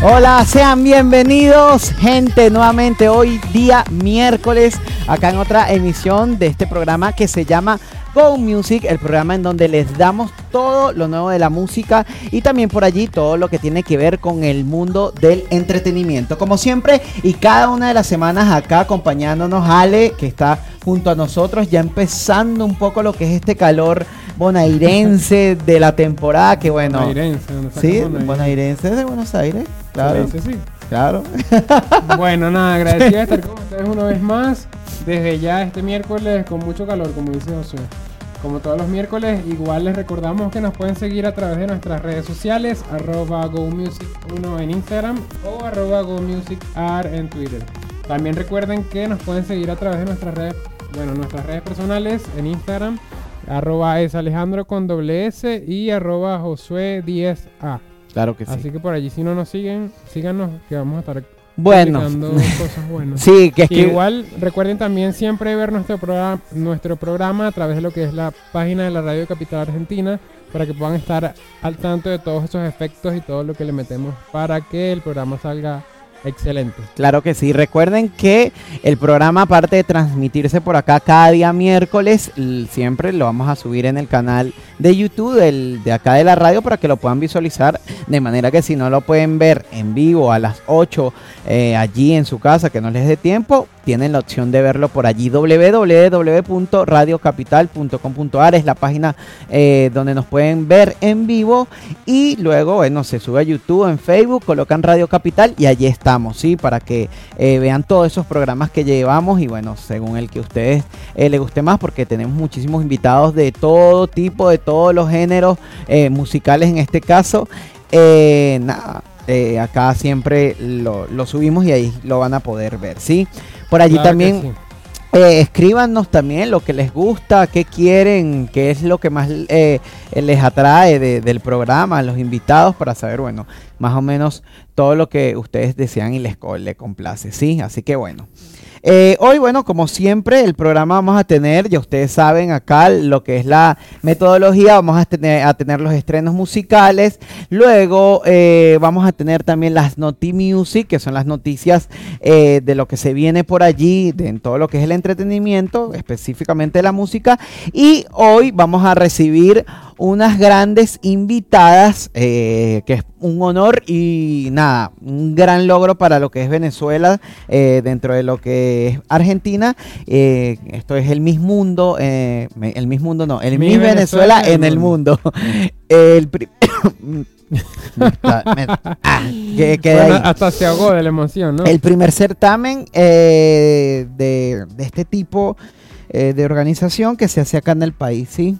Hola, sean bienvenidos, gente, nuevamente hoy día miércoles, acá en otra emisión de este programa que se llama Go Music, el programa en donde les damos todo lo nuevo de la música y también por allí todo lo que tiene que ver con el mundo del entretenimiento. Como siempre y cada una de las semanas acá acompañándonos Ale, que está junto a nosotros, ya empezando un poco lo que es este calor bonairense de la temporada, que bueno. Bonairense, ¿dónde está Sí, Bonairense? bonairense de Buenos Aires, claro. Sí. Claro. Bueno, nada, agradecido de estar con ustedes una vez más. Desde ya este miércoles con mucho calor, como dice Josué. Como todos los miércoles, igual les recordamos que nos pueden seguir a través de nuestras redes sociales, arroba GoMusic1 en Instagram o arroba GoMusicAr en Twitter. También recuerden que nos pueden seguir a través de nuestras redes, bueno, nuestras redes personales en Instagram, arroba es Alejandro con doble S y arroba Josué 10A. Claro que sí. Así que por allí si no nos siguen, síganos que vamos a estar Bueno. cosas buenas. Sí, que es que Igual recuerden también siempre ver nuestro programa, nuestro programa a través de lo que es la página de la Radio Capital Argentina para que puedan estar al tanto de todos esos efectos y todo lo que le metemos para que el programa salga excelente. Claro que sí. Recuerden que el programa, aparte de transmitirse por acá cada día miércoles, siempre lo vamos a subir en el canal de YouTube del- de acá de la radio para que lo puedan visualizar. De manera que si no lo pueden ver en vivo a las 8 eh, allí en su casa, que no les dé tiempo, tienen la opción de verlo por allí. www.radiocapital.com.ar es la página eh, donde nos pueden ver en vivo. Y luego, bueno, se sube a YouTube, en Facebook, colocan Radio Capital y allí estamos, ¿sí? Para que eh, vean todos esos programas que llevamos y bueno, según el que a ustedes eh, les guste más, porque tenemos muchísimos invitados de todo tipo, de todos los géneros eh, musicales en este caso. Nada, acá siempre lo, lo subimos y ahí lo van a poder ver, ¿sí? Por allí Claro también. Eh, escríbanos también lo que les gusta, qué quieren, qué es lo que más eh, les atrae de- del programa, los invitados, para saber, bueno, más o menos todo lo que ustedes desean y les, les complace, ¿sí? Así que bueno. Eh, hoy, bueno, como siempre, el programa vamos a tener, ya ustedes saben acá lo que es la metodología, vamos a tener, los estrenos musicales, luego eh, vamos a tener también las Noti Music, que son las noticias eh, de lo que se viene por allí, de, en todo lo que es el entretenimiento, específicamente la música, y hoy vamos a recibir unas grandes invitadas, eh, que es un honor y nada, un gran logro para lo que es Venezuela eh, dentro de lo que es Argentina. Eh, esto es el Miss Mundo, eh, el Miss Mundo no, el Miss Miss Venezuela, Venezuela en el mundo. el Me- ah, que- que Bueno, ahí. hasta se ahogó de la emoción, ¿no? El primer certamen eh, de, de este tipo eh, de organización que se hace acá en el país, ¿sí?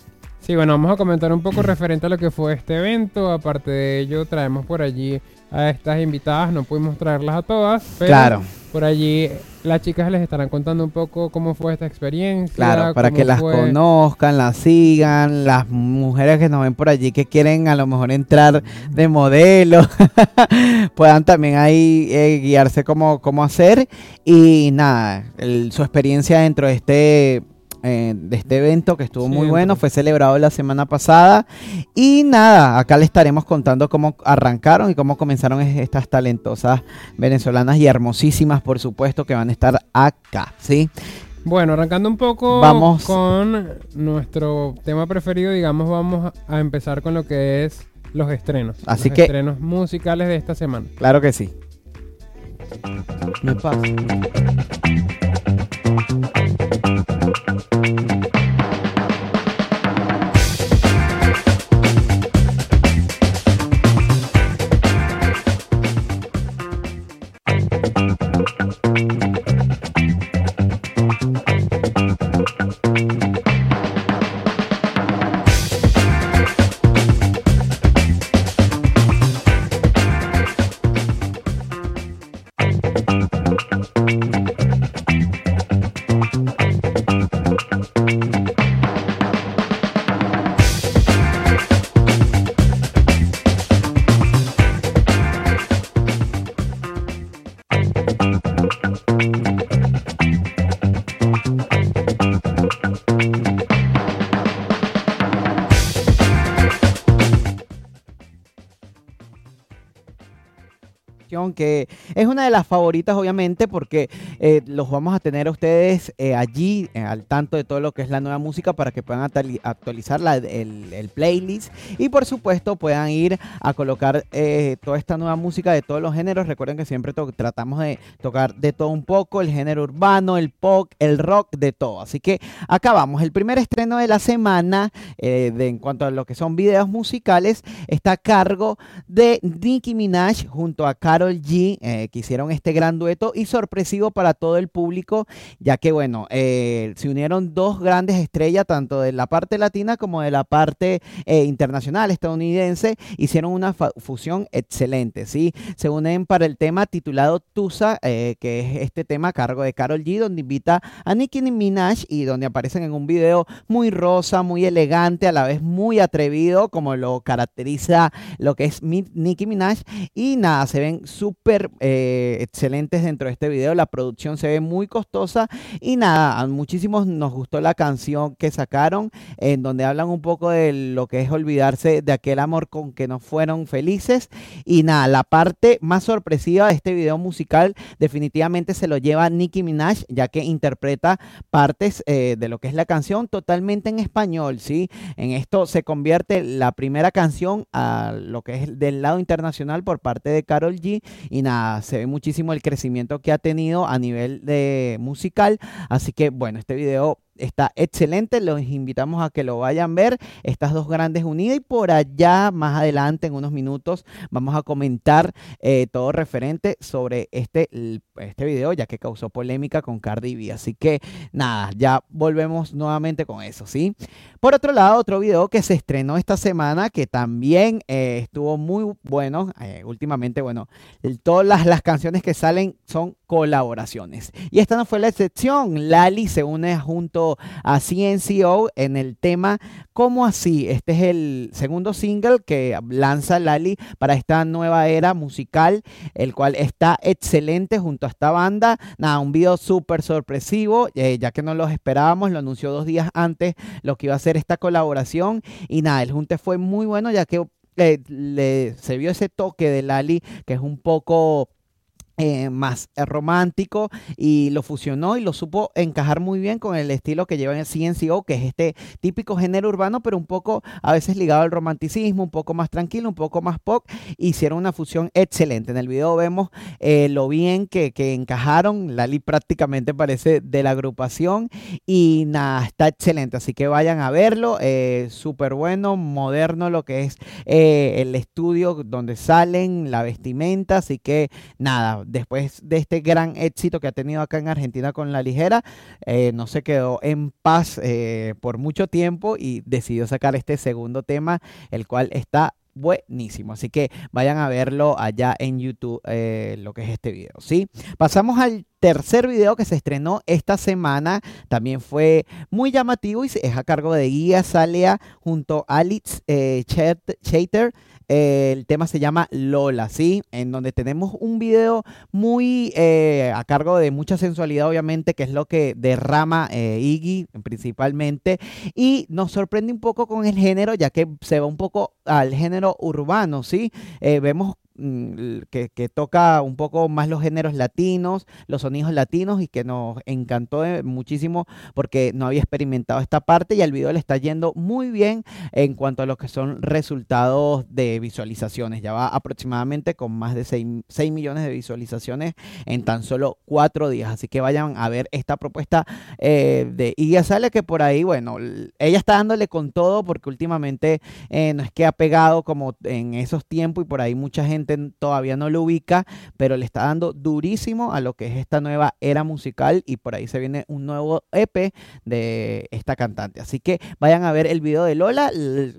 Sí, bueno, vamos a comentar un poco referente a lo que fue este evento. Aparte de ello, traemos por allí a estas invitadas. No pudimos traerlas a todas, pero Claro. por allí las chicas les estarán contando un poco cómo fue esta experiencia. Claro, para que las fue- conozcan, las sigan, las mujeres que nos ven por allí que quieren a lo mejor entrar de modelo, puedan también ahí eh, guiarse cómo, cómo hacer y nada, el- su experiencia dentro de este eh, de este evento que estuvo muy bueno, fue celebrado la semana pasada. Y nada, acá le estaremos contando cómo arrancaron y cómo comenzaron es- estas talentosas venezolanas y hermosísimas, por supuesto, que van a estar acá, ¿sí? Bueno, arrancando un poco Vamos. con nuestro tema preferido, digamos, vamos a empezar con lo que es los estrenos. Así los que- estrenos musicales de esta semana. Claro que sí. Me pasa. Que es una de las favoritas obviamente porque eh, los vamos a tener a ustedes eh, allí eh, al tanto de todo lo que es la nueva música para que puedan actuali- actualizar el, playlist y por supuesto puedan ir a colocar toda esta nueva música de todos los géneros. Recuerden que siempre tratamos de tocar de todo un poco, el género urbano, el pop, el rock, de todo. Así que acá vamos, el primer estreno de la semana de, en cuanto a lo que son videos musicales está a cargo de Nicki Minaj junto a Carol G, eh, que hicieron este gran dueto y sorpresivo para todo el público, ya que, bueno, eh, se unieron dos grandes estrellas, tanto de la parte latina como de la parte eh, internacional estadounidense, hicieron una fusión excelente, ¿sí? Se unen para el tema titulado Tusa, que es este tema a cargo de Carol G, donde invita a Nicki Minaj y donde aparecen en un video muy rosa, muy elegante, a la vez muy atrevido, como lo caracteriza lo que es Nicki Minaj. Y nada, se ven súper eh, excelentes dentro de este video. La producción se ve muy costosa. Y nada, a muchísimos nos gustó la canción que sacaron, en donde hablan un poco de lo que es olvidarse de aquel amor con que no fueron felices. Y nada, la parte más sorpresiva de este video musical definitivamente se lo lleva Nicki Minaj, ya que interpreta partes eh, de lo que es la canción totalmente en español, ¿sí? En esto se convierte la primera canción a lo que es del lado internacional por parte de Carol G y nada, se ve muchísimo el crecimiento que ha tenido a nivel de musical, así que bueno, este video está excelente, los invitamos a que lo vayan a ver, estas dos grandes unidas y por allá más adelante en unos minutos vamos a comentar eh, todo referente sobre este, este video ya que causó polémica con Cardi B, así que nada, ya volvemos nuevamente con eso, ¿sí? Por otro lado, otro video que se estrenó esta semana que también eh, estuvo muy bueno, eh, últimamente, bueno, todas las canciones que salen son colaboraciones. Y esta no fue la excepción. Lali se une junto a CNCO en el tema ¿Cómo así? Este es el segundo single que lanza Lali para esta nueva era musical, el cual está excelente junto a esta banda. Nada, un video súper sorpresivo, eh, ya que no los esperábamos, lo anunció dos días antes lo que iba a ser esta colaboración. Y nada, el junte fue muy bueno, ya que eh, le, se vio ese toque de Lali, que es un poco eh, más eh, romántico y lo fusionó y lo supo encajar muy bien con el estilo que lleva en el CNCO, que es este típico género urbano, pero un poco a veces ligado al romanticismo, un poco más tranquilo, un poco más pop. Hicieron una fusión excelente. En el video vemos eh, lo bien que, que encajaron. Lali prácticamente parece de la agrupación y nada, está excelente. Así que vayan a verlo. Súper bueno, moderno lo que es el estudio donde salen, la vestimenta. Así que nada, después de este gran éxito que ha tenido acá en Argentina con La Ligera, eh, no se quedó en paz eh, por mucho tiempo y decidió sacar este segundo tema, el cual está buenísimo. Así que vayan a verlo allá en YouTube, eh, lo que es este video, ¿sí? Pasamos al tercer video que se estrenó esta semana también fue muy llamativo y es a cargo de Guía Salea junto a Alex eh, Chater. Eh, el tema se llama Lola, ¿sí? En donde tenemos un video muy eh, a cargo de mucha sensualidad, obviamente, que es lo que derrama Iggy principalmente. Y nos sorprende un poco con el género, ya que se va un poco al género urbano, ¿sí? vemos Que, toca un poco más los géneros latinos, los sonidos latinos y que nos encantó muchísimo porque no había experimentado esta parte y al video le está yendo muy bien en cuanto a lo que son resultados de visualizaciones. Ya va aproximadamente con más de 6, millones de visualizaciones en tan solo cuatro días. Así que vayan a ver esta propuesta eh, de Iggy Sale que por ahí, bueno, ella está dándole con todo porque últimamente eh, no es que ha pegado como en esos tiempos y por ahí mucha gente todavía no lo ubica, pero le está dando durísimo a lo que es esta nueva era musical y por ahí se viene un nuevo EP de esta cantante. Así que vayan a ver el video de Lola,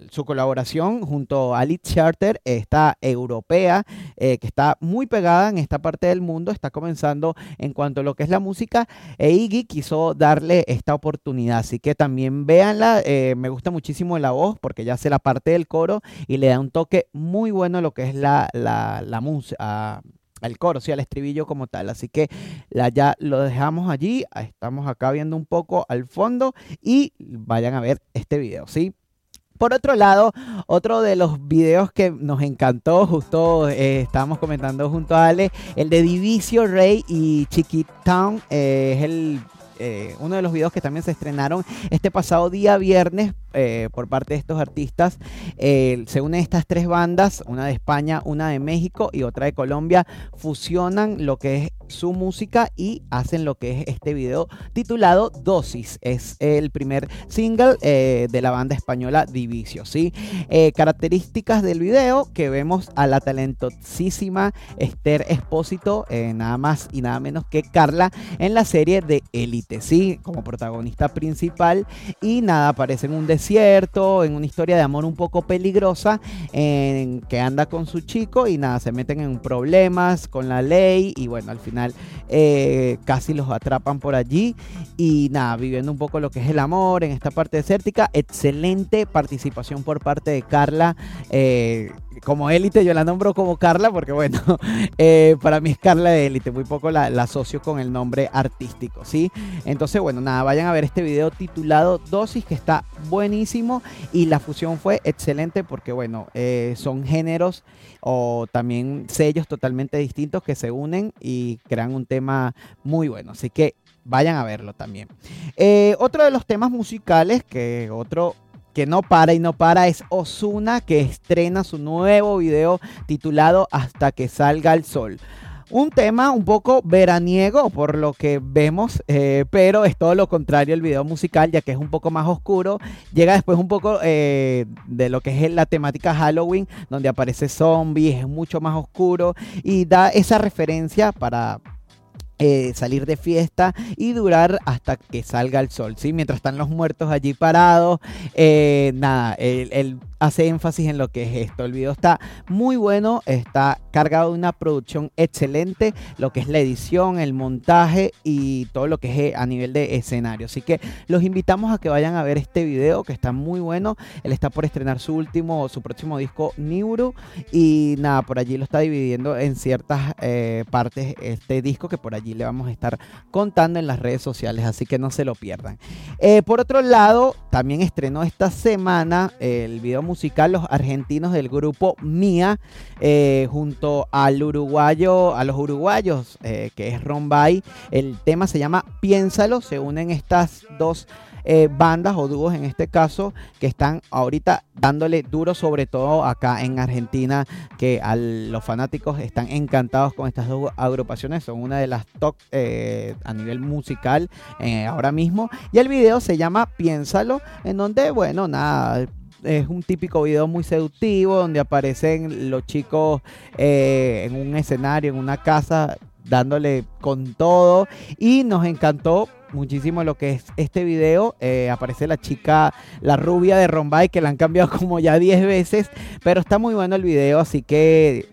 su colaboración junto a Lit Charter, esta europea eh, que está muy pegada en esta parte del mundo, está comenzando en cuanto a lo que es la música e Iggy quiso darle esta oportunidad. Así que también véanla, eh, me gusta muchísimo la voz porque ya hace la parte del coro y le da un toque muy bueno a lo que es la la, música, al coro, sí, al estribillo como tal. Así que ya lo dejamos allí. Estamos acá viendo un poco al fondo y vayan a ver este video, ¿sí? Por otro lado, otro de los videos que nos encantó, justo eh, estábamos comentando junto a Ale, el de Divicio Rey y Chiquitown, eh, es el eh, uno de los videos que también se estrenaron este pasado día viernes eh, por parte de estos artistas. Eh, se unen estas tres bandas, una de España, una de México y otra de Colombia, fusionan lo que es su música y hacen lo que es este video titulado Dosis. Es el primer single de la banda española Divicio. ¿sí? características del video que vemos a la talentosísima Esther Espósito, nada más y nada menos que Carla, en la serie de Elite sí, como protagonista principal. Y nada, aparece en un desierto, en una historia de amor un poco peligrosa, en que anda con su chico y nada, se meten en problemas con la ley y bueno, al final eh, casi los atrapan por allí. Y nada, viviendo un poco lo que es el amor en esta parte desértica. Excelente participación por parte de Carla. Eh, como élite, yo la nombro como Carla porque bueno, eh, para mí es Carla de élite, muy poco la, la, asocio con el nombre artístico, ¿sí? Entonces, bueno, nada, vayan a ver este video titulado Dosis, que está buenísimo y la fusión fue excelente porque bueno, eh, son géneros o también sellos totalmente distintos que se unen y crean un tema muy bueno, así que vayan a verlo también. Eh, otro de los temas musicales que otro que no para y no para es Osuna que estrena su nuevo video titulado Hasta que salga el sol. Un tema un poco veraniego por lo que vemos, eh, pero es todo lo contrario el video musical, ya que es un poco más oscuro. Llega después un poco eh, de lo que es la temática Halloween, donde aparece zombies, es mucho más oscuro y da esa referencia para eh, salir de fiesta y durar hasta que salga el sol, ¿sí? Mientras están los muertos allí parados, eh, nada, él, hace énfasis en lo que es esto. El video está muy bueno, está cargado de una producción excelente, lo que es la edición, el montaje y todo lo que es eh, a nivel de escenario. Así que los invitamos a que vayan a ver este video que está muy bueno. Él está por estrenar su último, su próximo disco Neuro y nada, por allí lo está dividiendo en ciertas partes este disco que por allí le vamos a estar contando en las redes sociales, así que no se lo pierdan. Eh, por otro lado, también estrenó esta semana el video musical Los Argentinos del grupo Mía, eh, junto al uruguayo, a los uruguayos, eh, que es Rombay. El tema se llama Piénsalo, se unen estas dos eh, bandas o dúos en este caso que están ahorita dándole duro sobre todo acá en Argentina que a los fanáticos están encantados con estas dos agrupaciones. Son una de las top a nivel musical ahora mismo. Y el video se llama Piénsalo en donde bueno nada es un típico video muy seductivo donde aparecen los chicos en un escenario, en una casa, dándole con todo. Y nos encantó muchísimo lo que es este video. Eh, aparece la chica, la rubia de Rombay, que la han cambiado como ya 10 veces, pero está muy bueno el video, así que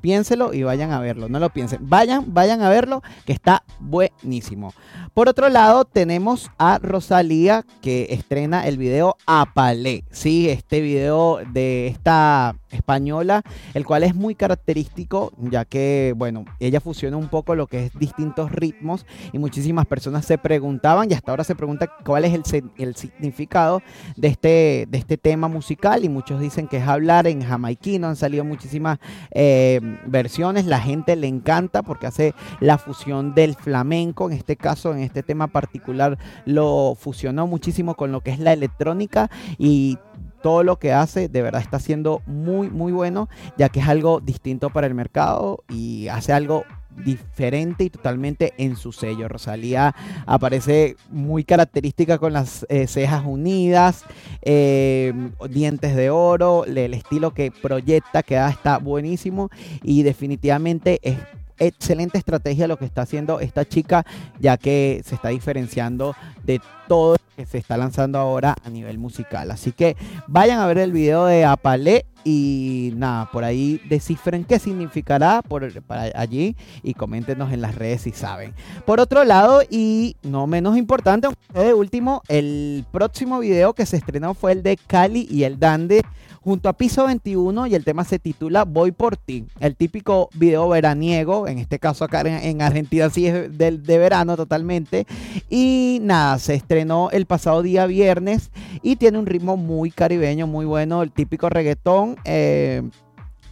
piénselo y vayan a verlo. No lo piensen. Vayan, vayan a verlo, que está buenísimo. Por otro lado, tenemos a Rosalía que estrena el video Apalé. Sí, este video de esta española, el cual es muy característico, ya que, bueno, ella fusiona un poco lo que es distintos ritmos y muchísimas personas se preguntaban y hasta ahora se pregunta cuál es el, significado de este, de este tema musical y muchos dicen que es hablar en jamaiquino, han salido muchísimas eh, versiones, la gente le encanta porque hace la fusión del flamenco, en este caso, en este tema particular, lo fusionó muchísimo con lo que es la electrónica y todo lo que hace de verdad está siendo muy muy bueno ya que es algo distinto para el mercado y hace algo diferente y totalmente en su sello. Rosalía aparece muy característica con las eh, cejas unidas, eh, dientes de oro, el estilo que proyecta que está buenísimo y definitivamente es excelente estrategia lo que está haciendo esta chica, ya que se está diferenciando de todo que se está lanzando ahora a nivel musical. Así que vayan a ver el video de Apalé y nada, por ahí descifren qué significará por, para allí y coméntenos en las redes si saben. Por otro lado, y no menos importante, de último, el próximo video que se estrenó fue el de Cali y el Dande junto a Piso 21 y el tema se titula Voy por ti. El típico video veraniego, en este caso acá en, Argentina sí es de, de verano totalmente. Y nada, se estrenó el pasado día viernes y tiene un ritmo muy caribeño, muy bueno, el típico reggaetón. Eh,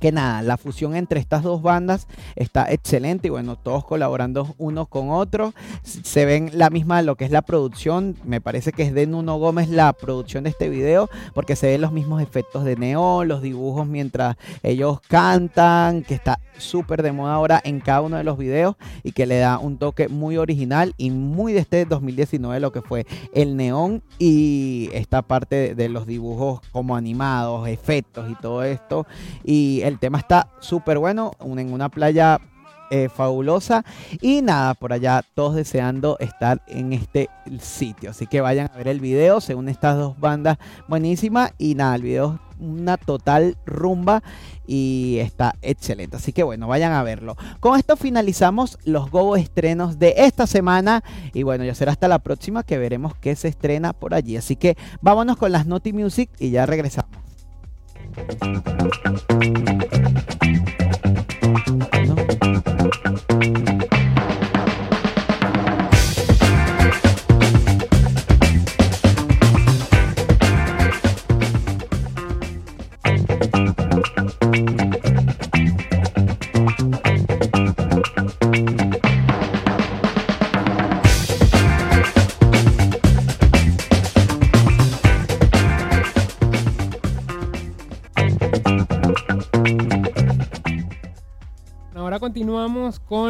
que nada, la fusión entre estas dos bandas está excelente y bueno, todos colaborando unos con otros. Se ven la misma lo que es la producción, me parece que es de Nuno Gómez la producción de este video, porque se ven los mismos efectos de neón, los dibujos mientras ellos cantan, que está súper de moda ahora en cada uno de los videos y que le da un toque muy original y muy de este 2019 lo que fue el neón y esta parte de los dibujos como animados, efectos y todo esto. Y el tema está súper bueno, en una playa eh, fabulosa. Y nada, por allá todos deseando estar en este sitio. Así que vayan a ver el video, según estas dos bandas buenísimas. Y nada, el video es una total rumba y está excelente. Así que bueno, vayan a verlo. Con esto finalizamos los Gobo estrenos de esta semana. Y bueno, ya será hasta la próxima que veremos qué se estrena por allí. Así que vámonos con las Naughty Music y ya regresamos. ピッ!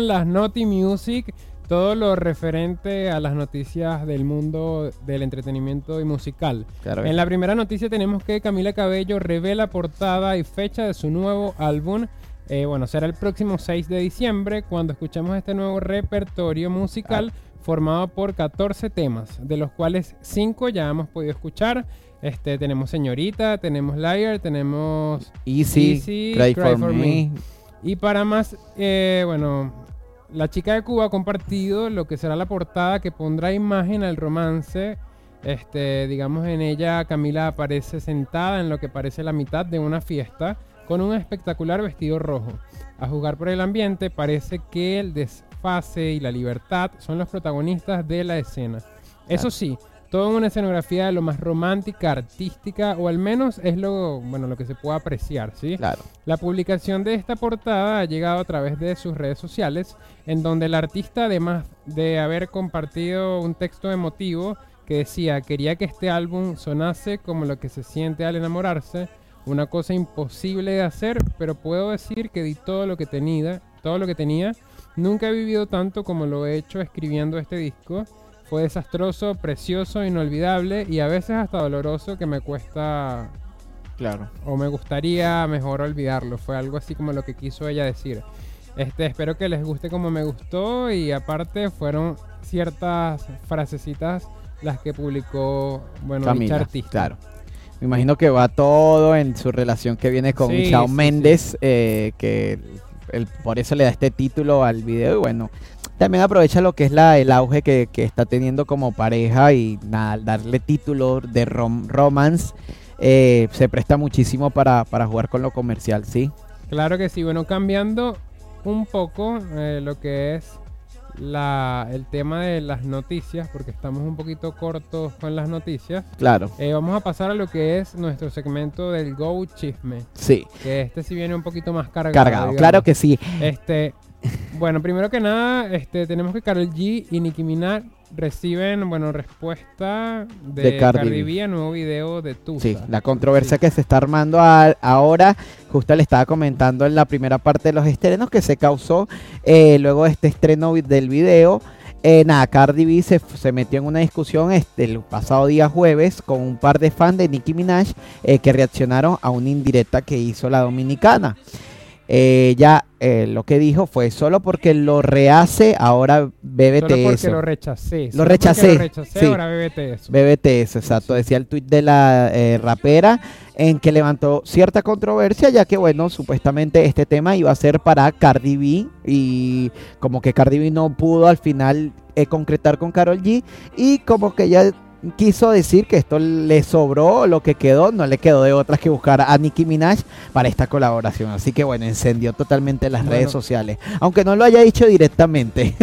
Las Naughty Music, todo lo referente a las noticias del mundo del entretenimiento y musical. en la primera noticia tenemos que Camila Cabello revela portada y fecha de su nuevo álbum. Eh, bueno, será el próximo 6 de diciembre cuando escuchemos este nuevo repertorio musical formado por 14 temas, de los cuales 5 ya hemos podido escuchar. Este, tenemos Señorita, tenemos Liar, tenemos Easy, Cry, for, me. Y para más, eh, bueno, la chica de Cuba ha compartido lo que será la portada que pondrá imagen al romance. Este, digamos, en ella Camila aparece sentada en lo que parece la mitad de una fiesta con un espectacular vestido rojo. A jugar por el ambiente, parece que el desfase y la libertad son los protagonistas de la escena. Eso sí, todo en una escenografía de lo más romántica, artística, o al menos es lo, bueno, lo que se puede apreciar, ¿sí? Claro. La publicación de esta portada ha llegado a través de sus redes sociales, en donde el artista, además de haber compartido un texto emotivo que decía, quería que este álbum sonase como lo que se siente al enamorarse, una cosa imposible de hacer, pero puedo decir que di todo lo que tenía, todo lo que tenía. Nunca he vivido tanto como lo he hecho escribiendo este disco fue desastroso, precioso, inolvidable y a veces hasta doloroso que me cuesta... Claro. O me gustaría mejor olvidarlo. Fue algo así como lo que quiso ella decir. Este, espero que les guste como me gustó y aparte fueron ciertas frasecitas las que publicó, bueno, Camila, artista. Claro. Me imagino que va todo en su relación que viene con Shawn Mendes, eh, que el- por eso le da este título al video y bueno, también aprovecha lo que es la, el auge que, que está teniendo como pareja y nada, darle título de rom- romance eh, se presta muchísimo para, para jugar con lo comercial, ¿sí? Claro que sí, bueno, cambiando un poco eh, lo que es la, el tema de las noticias, porque estamos un poquito cortos con las noticias, Claro, eh, vamos a pasar a lo que es nuestro segmento del Go Chisme, sí, que este sí viene un poquito más cargado. cargado, digamos. claro que sí. Este, bueno, primero que nada, este, tenemos que Karol G y Nicki Minaj reciben, bueno, respuesta de, De Cardi Cardi, B. A nuevo video de Tusa. Sí, la controversia Sí. que se está armando a- ahora, justo le estaba comentando en la primera parte de los estrenos que se causó eh, luego de este estreno del video. Eh, nada, Cardi B se, se metió en una discusión este, el pasado día jueves con un par de fans de Nicki Minaj eh, que reaccionaron a una indirecta que hizo la dominicana. Eh, ya eh, lo que dijo fue solo porque lo rehace, ahora bébete Solo porque eso. lo rechacé. Lo rechacé, Lo rechacé, sí. ahora bébete eso. Eso, exacto. Decía el tuit de la eh, rapera en que levantó cierta controversia, ya que, bueno, supuestamente este tema iba a ser para Cardi B y como que Cardi B no pudo al final eh, concretar con Carol G y como que ella quiso decir que esto le sobró lo que quedó, no le quedó de otras que buscar a Nicki Minaj para esta colaboración. Así que, bueno, encendió totalmente las Bueno. redes sociales, aunque no lo haya dicho directamente.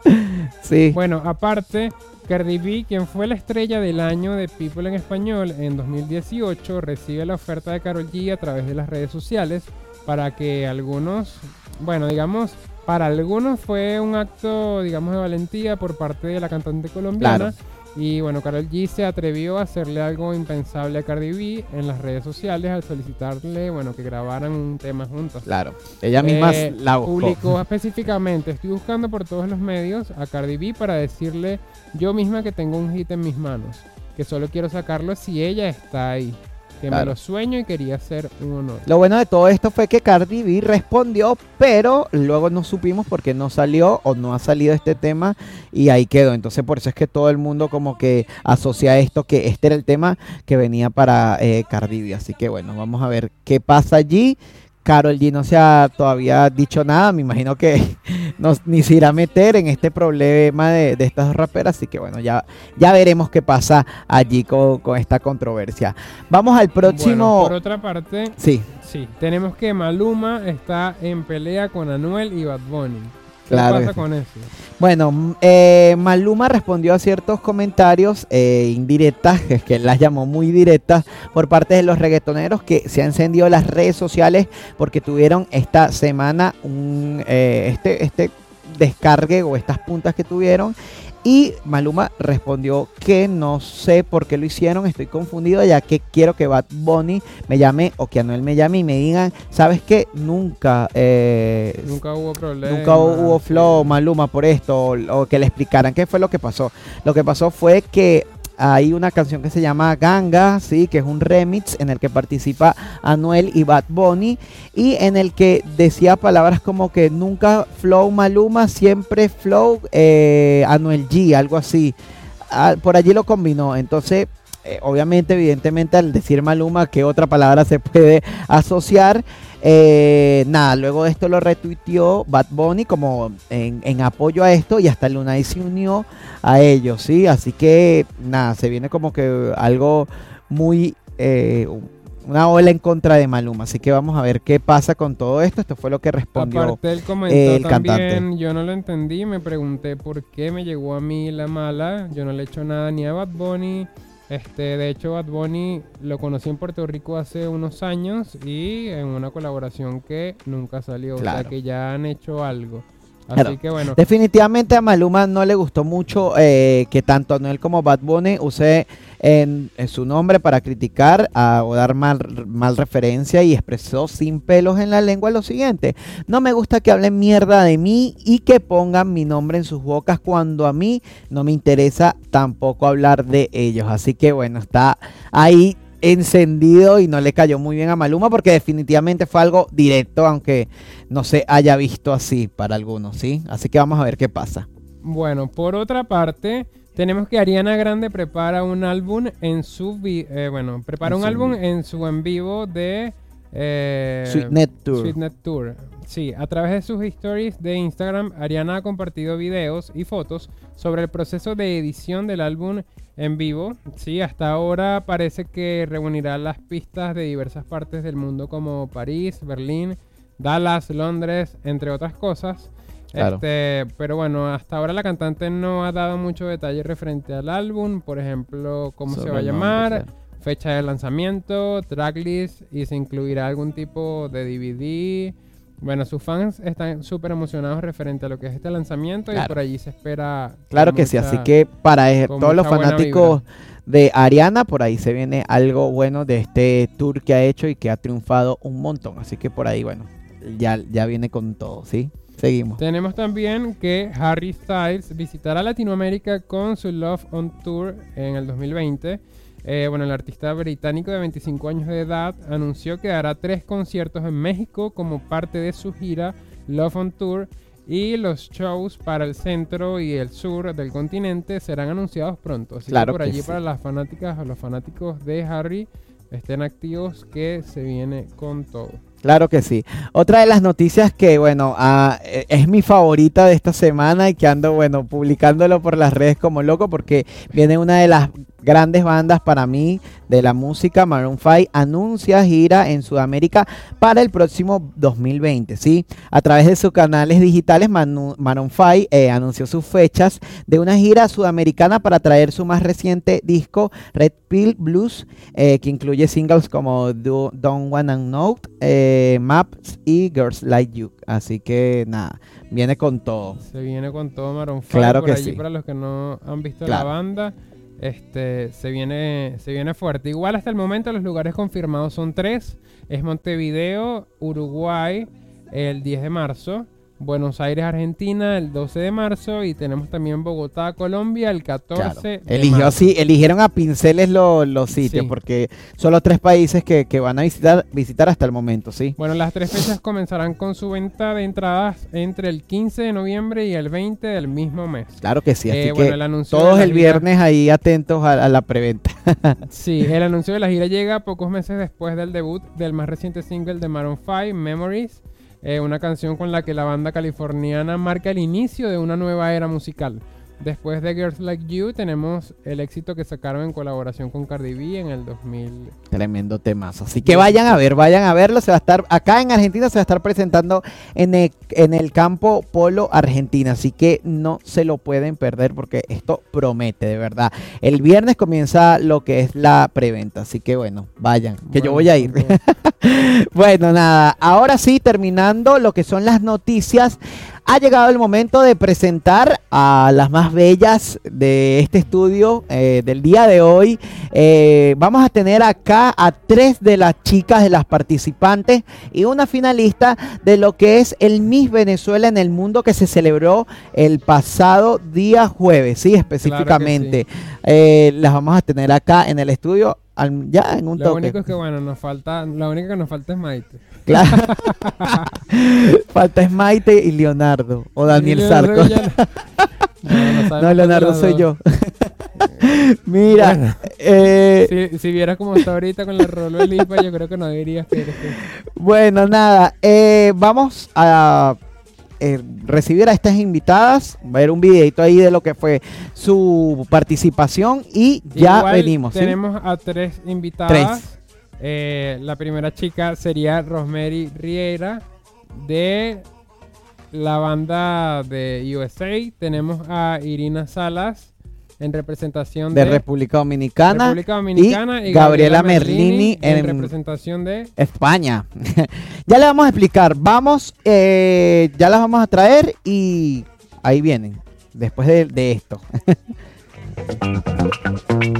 sí. Bueno, aparte, Cardi B, quien fue la estrella del año de People en español en 2018, recibe la oferta de Karol G a través de las redes sociales para que algunos, bueno, digamos, para algunos fue un acto, digamos, de valentía por parte de la cantante colombiana. Claro. Y bueno, Karol G se atrevió a hacerle algo impensable a Cardi B en las redes sociales al solicitarle, bueno, que grabaran un tema juntos. Claro, ella misma Eh, la buscó. Publicó específicamente, estoy buscando por todos los medios a Cardi B para decirle yo misma que tengo un hit en mis manos, que solo quiero sacarlo si ella está ahí, que me lo sueño y quería ser un honor. Lo bueno de todo esto fue que Cardi B respondió, pero luego no supimos por qué no salió o no ha salido este tema y ahí quedó. Entonces por eso es que todo el mundo como que asocia esto, que este era el tema que venía para eh, Cardi B. Así que bueno, vamos a ver qué pasa allí. Carol G no se ha todavía dicho nada, me imagino que no, ni se irá a meter en este problema de, de estas raperas, así que bueno, ya, ya veremos qué pasa allí con, con esta controversia. Vamos al próximo... Bueno, por otra parte, Sí, sí, tenemos que Maluma está en pelea con Anuel y Bad Bunny. ¿Qué Claro pasa con eso? Bueno, eh, Maluma respondió a ciertos comentarios eh, indirectas, que es que él las llamó muy directas, por parte de los reggaetoneros que se han encendido las redes sociales porque tuvieron esta semana un, eh, este, este descargue o estas puntas que tuvieron. Y Maluma respondió que no sé por qué lo hicieron, estoy confundido ya que quiero que Bad Bunny me llame o que Anuel me llame y me digan, ¿sabes qué? Nunca, eh, Nunca hubo problema. Nunca hubo flow, Maluma por esto, o, o que le explicaran qué fue lo que pasó. Lo que pasó fue que hay una canción que se llama Ganga, sí, que es un remix en el que participa Anuel y Bad Bunny y en el que decía palabras como que nunca flow Maluma, siempre flow eh, Anuel G, algo así. Ah, por allí lo combinó, entonces eh, obviamente, evidentemente, al decir Maluma, ¿qué otra palabra se puede asociar? Eh, nada, luego de esto lo retuiteó Bad Bunny como en, en apoyo a esto y hasta Lunay se unió a ellos, ¿sí? Así que nada, se viene como que algo muy... eh, una ola en contra de Maluma, así que vamos a ver qué pasa con todo esto. Esto fue lo que respondió. Aparte él comentó el también, cantante. yo no lo entendí, me pregunté por qué me llegó a mí la mala, yo no le he hecho nada ni a Bad Bunny, este, de hecho Bad Bunny lo conocí en Puerto Rico hace unos años y en una colaboración que nunca salió, o sea que ya han hecho algo. Así Claro. que bueno, Definitivamente a Maluma no le gustó mucho eh, que tanto Anuel como Bad Bunny use en, en su nombre para criticar a- o dar mal, mal referencia y expresó sin pelos en la lengua lo siguiente. No me gusta que hablen mierda de mí y que pongan mi nombre en sus bocas cuando a mí no me interesa tampoco hablar de ellos. Así que bueno, está ahí encendido y no le cayó muy bien a Maluma porque definitivamente fue algo directo, aunque no se haya visto así para algunos, ¿sí? Así que vamos a ver qué pasa. Bueno, por otra parte, tenemos que Ariana Grande prepara un álbum en su vi- eh, bueno, prepara En un álbum en su en vivo de Eh, Sweetnet Tour. Sweetnet Tour. Sí, a través de sus stories de Instagram, Ariana ha compartido videos y fotos sobre el proceso de edición del álbum en vivo. Sí, hasta ahora parece que reunirá las pistas de diversas partes del mundo como París, Berlín, Dallas, Londres, entre otras cosas. Claro. Este, pero bueno, hasta ahora la cantante no ha dado mucho detalle referente al álbum, por ejemplo, cómo se va a nombre, llamar, claro. fecha de lanzamiento, tracklist y se incluirá algún tipo de DVD. Bueno, sus fans están súper emocionados referente a lo que es este lanzamiento y por allí se espera. Claro que sí, así que para eh, todos los fanáticos de Ariana, por ahí se viene algo bueno de este tour que ha hecho y que ha triunfado un montón. Así que por ahí, bueno, ya, ya viene con todo, ¿sí? Seguimos. Tenemos también que Harry Styles visitará Latinoamérica con su Love on Tour en el 2020. Eh, bueno, el artista británico de 25 años de edad anunció que hará tres conciertos en México como parte de su gira Love on Tour y los shows para el centro y el sur del continente serán anunciados pronto. Así Claro que por que allí sí. para las fanáticas o los fanáticos de Harry estén activos que se viene con todo. Claro que sí. Otra de las noticias que, bueno, ah, eh, es mi favorita de esta semana y que ando, bueno, publicándolo por las redes como loco porque viene una de las grandes bandas para mí de la música, Maroon 5, anuncia gira en Sudamérica para el próximo 2020, ¿sí? A través de sus canales digitales, Manu- Maroon 5 eh, anunció sus fechas de una gira sudamericana para traer su más reciente disco, Red Pill Blues, eh, que incluye singles como Do- Don't Wanna Know, eh, Maps y Girls Like You. Así que nada, viene con todo. Se viene con todo Maroon 5 Claro por que allí sí. para los que no han visto Claro. la banda. Este, se viene, se viene fuerte. Igual hasta el momento los lugares confirmados son tres. Es Montevideo, Uruguay, el 10 de marzo. Buenos Aires, Argentina, el 12 de marzo. Y tenemos también Bogotá, Colombia, el 14 Claro. de Eligió marzo. así, eligieron a pinceles lo- los sitios Sí. porque son los tres países que, que van a visitar, visitar hasta el momento, ¿sí? Bueno, las tres fechas comenzarán con su venta de entradas entre el 15 de noviembre y el 20 del mismo mes. Claro que sí, así Eh, que bueno, el anuncio de todos el gira- viernes ahí atentos a, a la preventa. Sí, el anuncio de la gira llega pocos meses después del debut del más reciente single de Maroon 5, Memories, eh, una canción con la que la banda californiana marca el inicio de una nueva era musical. Después de Girls Like You tenemos el éxito que sacaron en colaboración con Cardi B en el 2000. Tremendo temazo. Así que vayan a ver, vayan a verlo. Se va a estar acá en Argentina, se va a estar presentando en el, en el campo Polo Argentina. Así que no se lo pueden perder porque esto promete, de verdad. El viernes comienza lo que es la preventa. Así que bueno, vayan, que yo voy a ir. Bueno, nada, ahora sí, terminando lo que son las noticias, ha llegado el momento de presentar a las más bellas de este estudio eh, del día de hoy. Eh, vamos a tener acá a tres de las chicas de las participantes y una finalista de lo que es el Miss Venezuela en el mundo que se celebró el pasado día jueves, sí, específicamente. Eh, las vamos a tener acá en el estudio al- ya en un Lo toque. único es que bueno, nos falta, la única que nos falta es Maite. Claro. Falta es Maite y Leonardo. O Daniel Sarco. No- No, no de Leonardo soy yo. Mira, Bueno. eh, Si, si vieras cómo está ahorita con la Rolo Lipa, yo creo que no dirías que eres tú. bueno, nada. eh, vamos a eh, recibir a estas invitadas, ver un videito ahí de lo que fue su participación y ya Igual venimos. ¿sí? Tenemos a tres invitadas. Eh, la primera chica sería Rosemary Riera de la banda de USA. Tenemos a Irina Salas en representación de de, República Dominicana, República Dominicana y Gabriela Merlini en, en- representación de España. ya le vamos a explicar. Vamos, eh, ya las vamos a traer y ahí vienen. Después de, de esto.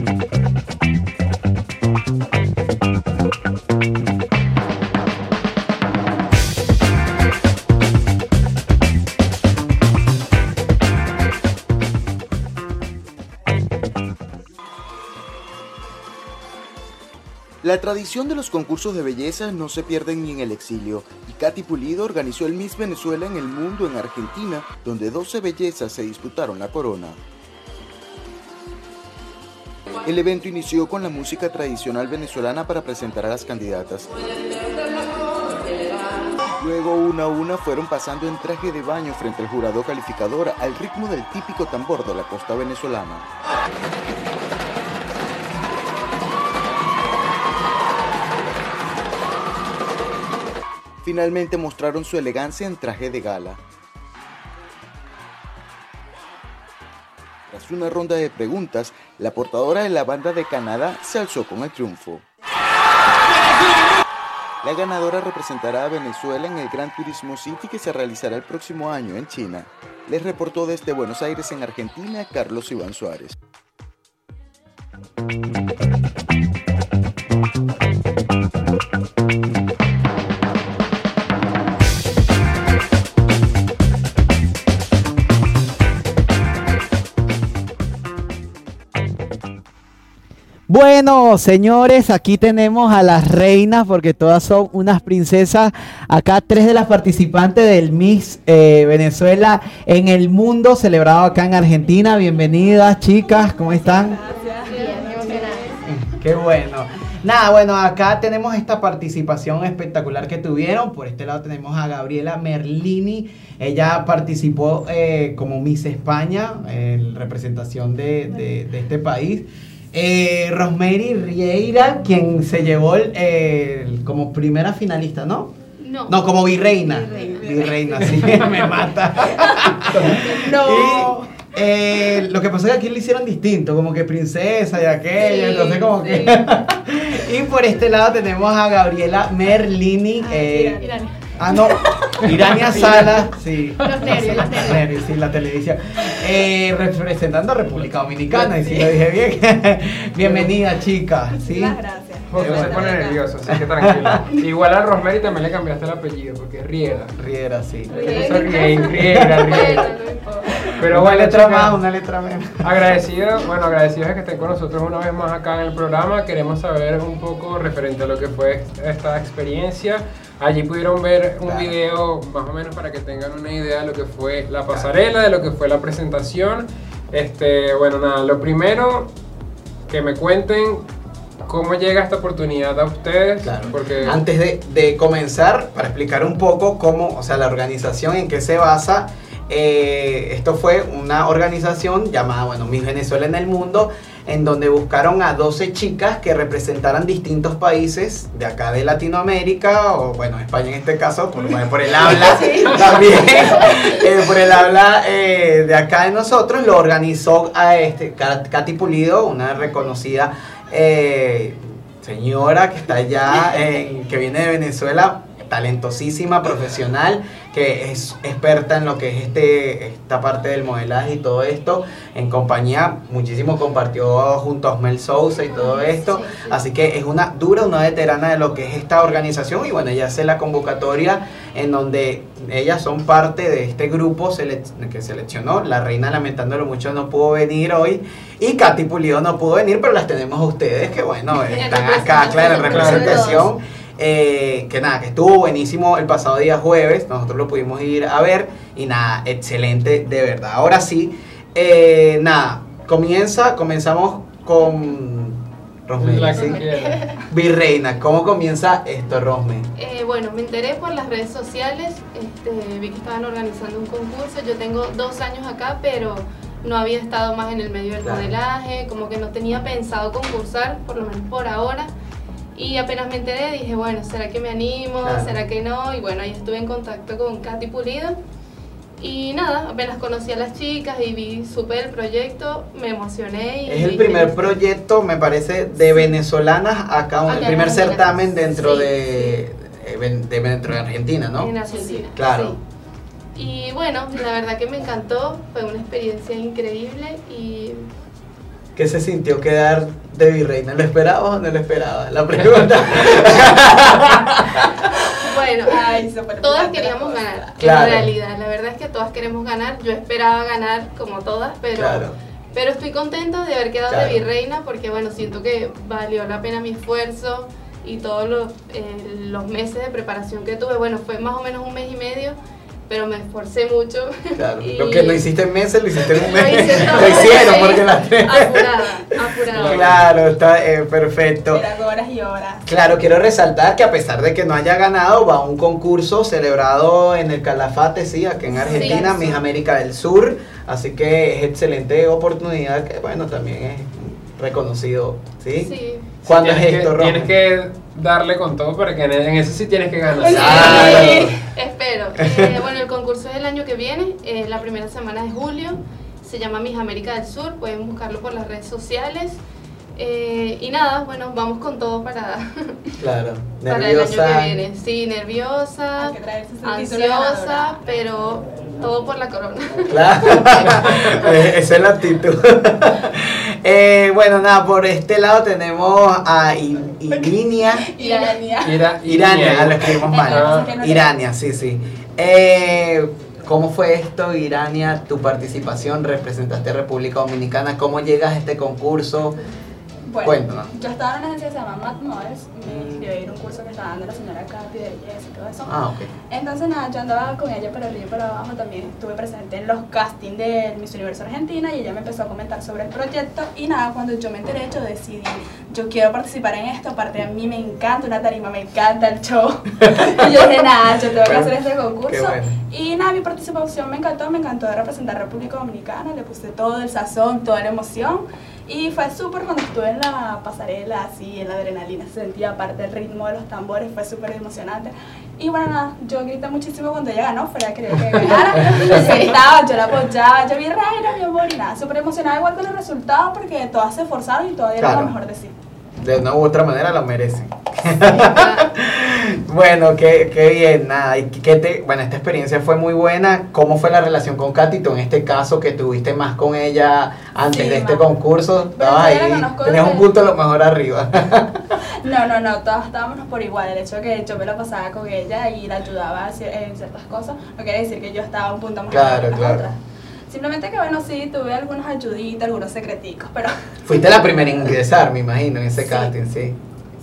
La tradición de los concursos de belleza no se pierden ni en el exilio, y Katy Pulido organizó el Miss Venezuela en el mundo en Argentina, donde 12 bellezas se disputaron la corona. El evento inició con la música tradicional venezolana para presentar a las candidatas. Luego una a una fueron pasando en traje de baño frente al jurado calificador al ritmo del típico tambor de la costa venezolana. Finalmente mostraron su elegancia en traje de gala. Tras una ronda de preguntas, la portadora de la banda de Canadá se alzó con el triunfo. La ganadora representará a Venezuela en el Gran Turismo City que se realizará el próximo año en China. Les reportó desde Buenos Aires en Argentina Carlos Iván Suárez. Bueno, señores, aquí tenemos a las reinas porque todas son unas princesas. Acá tres de las participantes del Miss eh, Venezuela en el mundo celebrado acá en Argentina. Bienvenidas, chicas, ¿cómo están? Qué bueno. Nada, bueno, acá tenemos esta participación espectacular que tuvieron. Por este lado tenemos a Gabriela Merlini. Ella participó eh, como Miss España en representación de, de- de este país. Eh, Rosemary Rieira, quien se llevó el, el- como primera finalista, ¿no? No. No, como virreina. Virreina. Virreina, sí, me mata. No. Y, eh, lo que pasa es que aquí le hicieron distinto, como que princesa y aquello, Sí, entonces como sí. que... y por este lado tenemos a Gabriela Merlini. eh, Irani. Ah, no, Irania Sala, sí. Los nervios, los nervios. sí, la televisión. Eh, representando a República Dominicana, y si lo dije bien. Bienvenida, chica. ¿sí? Muchas gracias. José se pone nervioso, así que tranquilo. Igual a Rosemary también le cambiaste el apellido, porque Riera. Riera, sí. Rien, Riera, Riera. Pero una bueno, letra chicas, más, una letra menos. Agradecido, bueno, agradecidos de que estén con nosotros una vez más acá en el programa. Queremos saber un poco referente a lo que fue esta experiencia. Allí pudieron ver un Claro. video más o menos para que tengan una idea de lo que fue la pasarela, de lo que fue la presentación. Este, bueno, nada, lo primero que me cuenten cómo llega esta oportunidad a ustedes, Claro. porque Antes de, de comenzar, para explicar un poco cómo, o sea, la organización en qué se basa, eh, esto fue una organización llamada, bueno, Miss Venezuela en el Mundo, en donde buscaron a 12 chicas que representaran distintos países de acá de Latinoamérica, o bueno, España en este caso, por, el habla también, eh, por el habla eh, de acá de nosotros, lo organizó a este, Kat- Katy Pulido, una reconocida eh, señora que está allá, en- que viene de Venezuela, talentosísima, profesional, que es experta en lo que es este esta parte del modelaje y todo esto, en compañía, muchísimo compartió junto a Osmel Sousa y todo esto, Sí, sí. así que es una dura, una veterana de lo que es esta organización y bueno, ella hace la convocatoria en donde ellas son parte de este grupo sele- que seleccionó, la reina lamentándolo mucho no pudo venir hoy y Katy Pulido no pudo venir, pero las tenemos a ustedes que bueno, En están acá, claro, en representación. Eh, que nada, que estuvo buenísimo el pasado día jueves, nosotros lo pudimos ir a ver y nada, excelente de verdad. Ahora sí, eh, nada, comienza, comenzamos con Rosme. Virreina, ¿cómo comienza esto, Rosme? Eh, bueno, me enteré por las redes sociales, este, vi que estaban organizando un concurso, yo tengo dos años acá, pero no había estado más en el medio del Claro. modelaje, como que no tenía pensado concursar, por lo menos por ahora. Y apenas me enteré, dije, bueno, ¿será que me animo? Claro. ¿Será que no? Y bueno, ahí estuve en contacto con Katy Pulido. Y nada, apenas conocí a las chicas y vi, supe el proyecto, me emocioné. Y Es el primer proyecto, me parece, de venezolanas acá, Acá el primer Argentina. certamen dentro Sí, de, de dentro de Argentina, ¿no? En Argentina. Claro. sí. Y bueno, la verdad que me encantó, fue una experiencia increíble y ¿Qué se sintió quedar de virreina? ¿Lo esperabas o no lo esperabas? La pregunta. bueno, Ay, todas queríamos cosa. ganar, Claro. en realidad, la verdad es que todas queremos ganar, yo esperaba ganar como todas, pero, Claro. pero estoy contenta de haber quedado Claro. de virreina porque bueno, siento que valió la pena mi esfuerzo y todos los, eh, los meses de preparación que tuve, bueno, fue más o menos un mes y medio pero me esforcé mucho. Claro. y Lo que no hiciste en meses, lo hiciste en un lo mes. hice Lo hicieron porque las tres. Apurada, apurada. Claro, está eh, perfecto. Horas y horas. Claro, quiero resaltar que a pesar de que no haya ganado, va a un concurso celebrado en el Calafate, sí, aquí en Argentina, Sí. Miss América del Sur. Así que es excelente oportunidad que, bueno, también es reconocido, ¿sí? Sí. ¿Cuándo es esto, Romy? Tienes que darle con todo para que en, en eso sí tienes que ganar. Sí. Claro. Espero. Eh, bueno, concurso es el año que viene, eh, la primera semana de julio. Se llama Miss América del Sur, pueden buscarlo por las redes sociales. Eh, y nada, bueno, vamos con todo para, Claro, para el año que viene. Sí, nerviosa, ansiosa, pero todo por la corona. Claro, Eh, esa es la actitud. Eh, bueno, nada, por este lado tenemos a. Irania. Ira- Irania, ah, lo escribimos mal. Ah. Irania, sí, sí. Eh, ¿Cómo fue esto, Irania? Tu participación, representaste República Dominicana. ¿Cómo llegas a este concurso? Bueno, Cuéntanos. yo estaba en una agencia que se llama Mad Models, me inscribí a ir a un curso que estaba dando la señora Katy de belleza y todo eso. Ah, ok. Entonces nada, yo andaba con ella para arriba y para abajo, también estuve presente en los castings de Miss Universo Argentina y ella me empezó a comentar sobre el proyecto y nada, cuando yo me enteré yo decidí, yo quiero participar en esto, aparte a mí me encanta una tarima, me encanta el show. y yo dije, nada, yo tengo que hacer este concurso. bueno. Y nada, mi participación me encantó, me encantó representar República Dominicana, le puse todo el sazón, toda la emoción. Y fue súper cuando estuve en la pasarela, así, en la adrenalina, se sentía aparte el ritmo de los tambores, fue súper emocionante. Y bueno, nada, yo grité muchísimo cuando ella ganó, fuera quería que ganara. Yo gritaba, yo la apoyaba, yo vi reina, mi amor, y nada, súper emocionada igual con el resultado porque todas se esforzaron y dieron Claro. lo mejor de sí. De una u otra manera lo merecen. Bueno, qué, qué bien, nada. ¿Y qué te, bueno, esta experiencia fue muy buena. ¿Cómo fue la relación con Katy? Tú en este caso que tuviste más con ella antes Sí, de este más. concurso, estabas ahí, tenías un punto a lo mejor arriba. No, no, no, todas estábamos por igual. El hecho de que yo me la pasaba con ella y la ayudaba en ciertas cosas no quiere decir que yo estaba un punto más Claro, arriba claro. otras. Simplemente que, bueno, sí, tuve algunas ayuditas, algunos secreticos, pero Fuiste la primera en ingresar, me imagino, en ese Sí. casting, sí.